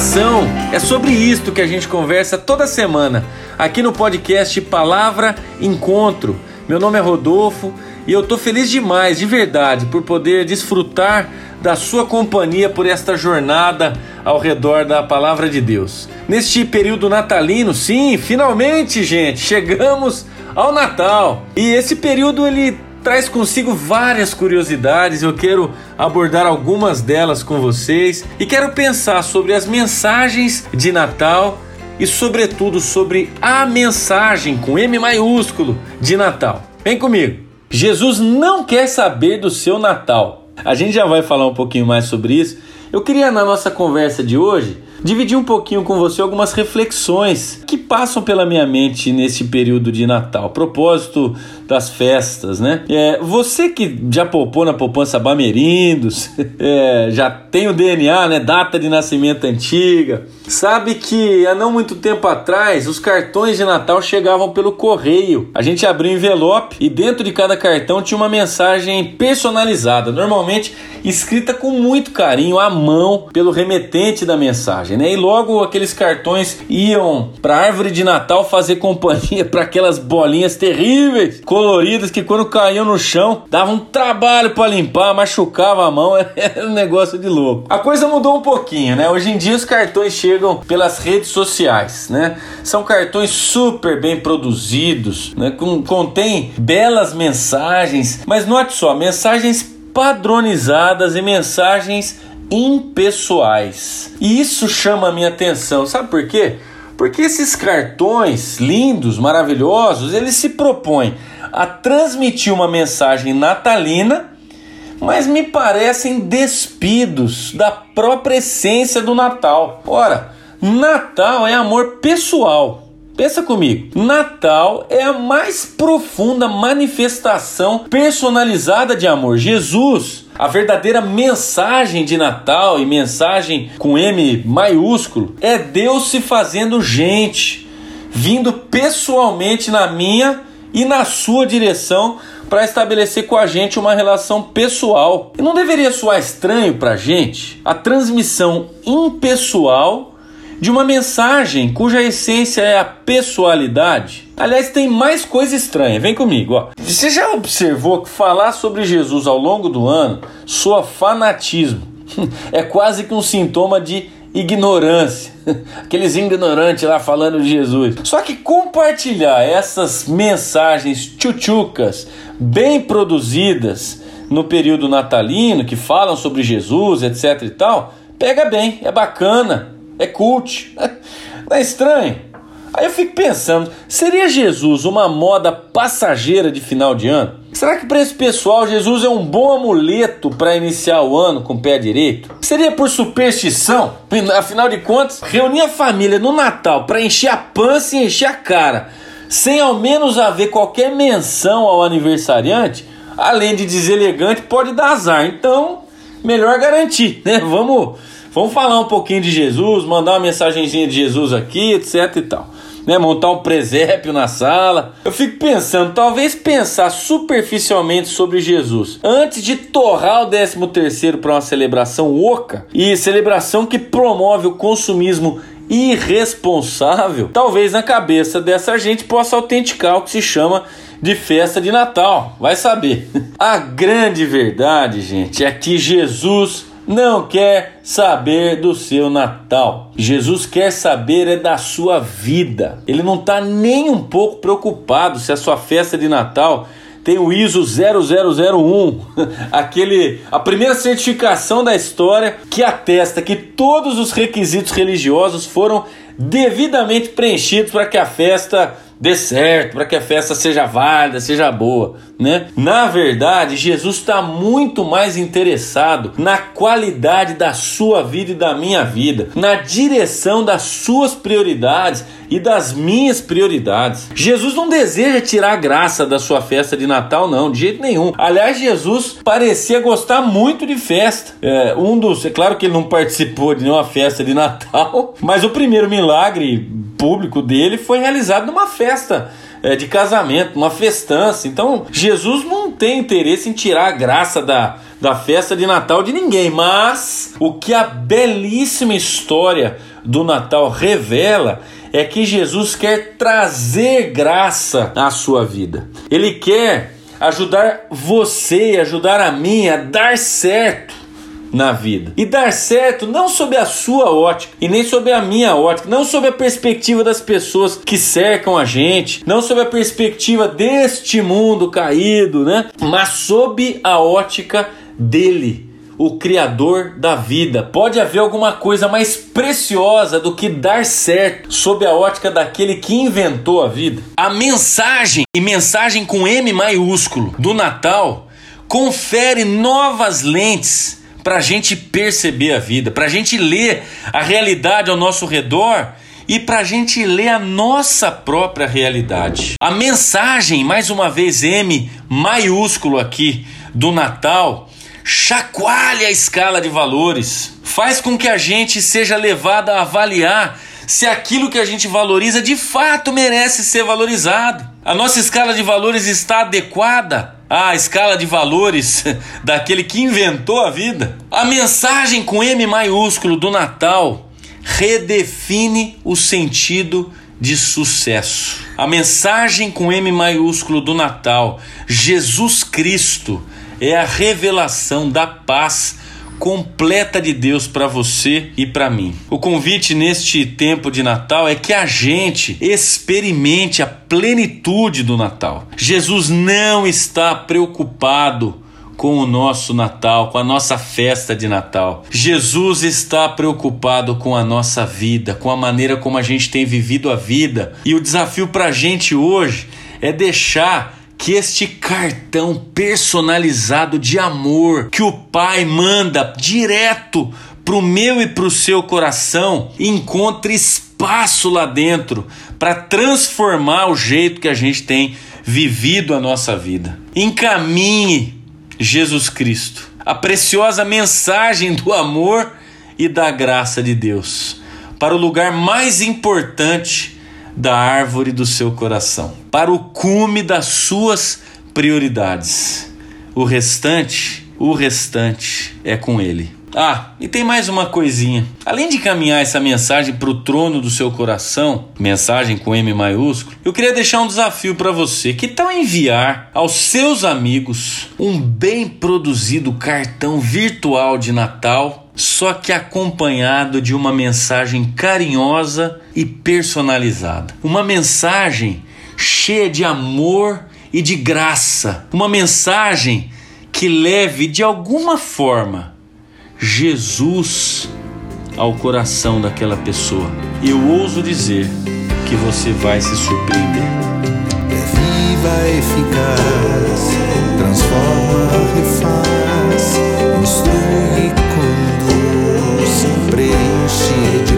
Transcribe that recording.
coração. É sobre isto que a gente conversa toda semana aqui no podcast Palavra Encontro. Meu nome é Rodolfo e eu tô feliz demais, de verdade, por poder desfrutar da sua companhia por esta jornada ao redor da palavra de Deus. Neste período natalino, sim, finalmente, gente, chegamos ao Natal. E esse período ele traz consigo várias curiosidades. Eu quero abordar algumas delas com vocês e quero pensar sobre as mensagens de Natal e, sobretudo, sobre a mensagem com M maiúsculo de Natal. Vem comigo. Jesus não quer saber do seu Natal. A gente já vai falar um pouquinho mais sobre isso. Eu queria, na nossa conversa de hoje, dividir um pouquinho com você algumas reflexões que passam pela minha mente nesse período de Natal, propósito das festas, né? É, você que já poupou na poupança Bamerindos, é, já tem o DNA, né? Data de nascimento antiga, sabe que há não muito tempo atrás os cartões de Natal chegavam pelo correio. A gente abria envelope e dentro de cada cartão tinha uma mensagem personalizada, normalmente escrita com muito carinho à mão pelo remetente da mensagem, né? E logo aqueles cartões iam para a árvore de Natal fazer companhia para aquelas bolinhas terríveis, coloridas que quando caíam no chão davam um trabalho para limpar, machucava a mão, era um negócio de louco. A coisa mudou um pouquinho, né? Hoje em dia os cartões chegam pelas redes sociais, né? São cartões super bem produzidos, né? Com, contém belas mensagens, mas note só, mensagens padronizadas e mensagens impessoais. E isso chama a minha atenção, sabe por quê? Porque esses cartões lindos, maravilhosos, eles se propõem a transmitir uma mensagem natalina, mas me parecem despidos da própria essência do Natal. Ora, Natal é amor pessoal. Pensa comigo, Natal é a mais profunda manifestação personalizada de amor. Jesus, a verdadeira mensagem de Natal e mensagem com M maiúsculo, é Deus se fazendo gente, vindo pessoalmente na minha e na sua direção para estabelecer com a gente uma relação pessoal. E não deveria soar estranho para a gente a transmissão impessoal de uma mensagem cuja essência é a pessoalidade. Aliás, tem mais coisa estranha, vem comigo. Ó. Você já observou que falar sobre Jesus ao longo do ano soa fanatismo? É quase que um sintoma de ignorância. Aqueles ignorantes lá falando de Jesus. Só que compartilhar essas mensagens tchutchucas, bem produzidas no período natalino, que falam sobre Jesus, etc e tal, pega bem, é bacana é cult. Não é estranho? Aí eu fico pensando, seria Jesus uma moda passageira de final de ano? Será que para esse pessoal Jesus é um bom amuleto para iniciar o ano com o pé direito? Seria por superstição? Afinal de contas, reunir a família no Natal para encher a pança e encher a cara, sem ao menos haver qualquer menção ao aniversariante, além de deselegante, pode dar azar. Então, melhor garantir, né? Vamos Vamos falar um pouquinho de Jesus, mandar uma mensagenzinha de Jesus aqui, etc e tal. Né, montar um presépio na sala. Eu fico pensando, talvez pensar superficialmente sobre Jesus antes de torrar o 13 terceiro para uma celebração oca e celebração que promove o consumismo irresponsável, talvez na cabeça dessa gente possa autenticar o que se chama de festa de Natal. Vai saber. A grande verdade, gente, é que Jesus não quer saber do seu Natal. Jesus quer saber é da sua vida. Ele não está nem um pouco preocupado se a sua festa de Natal tem o ISO 0001, aquele a primeira certificação da história que atesta que todos os requisitos religiosos foram devidamente preenchidos para que a festa dê certo, para que a festa seja válida, seja boa, né? Na verdade, Jesus está muito mais interessado na qualidade da sua vida e da minha vida, na direção das suas prioridades e das minhas prioridades. Jesus não deseja tirar a graça da sua festa de Natal, não, de jeito nenhum. Aliás, Jesus parecia gostar muito de festa. É, um dos, é claro que ele não participou de nenhuma festa de Natal, mas o primeiro milagre público dele foi realizado numa festa é, de casamento, uma festança. Então, Jesus não tem interesse em tirar a graça da da festa de Natal de ninguém, mas o que a belíssima história do Natal revela é que Jesus quer trazer graça à sua vida. Ele quer ajudar você, ajudar a mim a dar certo na vida. E dar certo não sob a sua ótica e nem sob a minha ótica, não sob a perspectiva das pessoas que cercam a gente, não sob a perspectiva deste mundo caído, né? Mas sob a ótica dele o Criador da vida. Pode haver alguma coisa mais preciosa do que dar certo sob a ótica daquele que inventou a vida? A mensagem, e mensagem com M maiúsculo, do Natal, confere novas lentes para a gente perceber a vida, para a gente ler a realidade ao nosso redor e para a gente ler a nossa própria realidade. A mensagem, mais uma vez M maiúsculo aqui, do Natal, chacoalha a escala de valores, faz com que a gente seja levado a avaliar se aquilo que a gente valoriza de fato merece ser valorizado. A nossa escala de valores está adequada à escala de valores daquele que inventou a vida. A mensagem com M maiúsculo do Natal redefine o sentido de sucesso. A mensagem com M maiúsculo do Natal, Jesus Cristo, é a revelação da paz completa de Deus para você e para mim. O convite neste tempo de Natal é que a gente experimente a plenitude do Natal. Jesus não está preocupado com o nosso Natal, com a nossa festa de Natal. Jesus está preocupado com a nossa vida, com a maneira como a gente tem vivido a vida. E o desafio para a gente hoje é deixar que este cartão personalizado de amor que o Pai manda direto pro meu e pro seu coração encontre espaço lá dentro para transformar o jeito que a gente tem vivido a nossa vida. Encaminhe Jesus Cristo, a preciosa mensagem do amor e da graça de Deus, para o lugar mais importante da árvore do seu coração, para o cume das suas prioridades. O restante, o restante é com ele. Ah, e tem mais uma coisinha. Além de caminhar essa mensagem para o trono do seu coração, mensagem com M maiúsculo, eu queria deixar um desafio para você. Que tal enviar aos seus amigos um bem produzido cartão virtual de Natal só que acompanhado de uma mensagem carinhosa e personalizada. Uma mensagem cheia de amor e de graça. Uma mensagem que leve de alguma forma Jesus ao coração daquela pessoa. Eu ouso dizer que você vai se surpreender. É viva, eficaz, transforma, refaz, instrui preencher.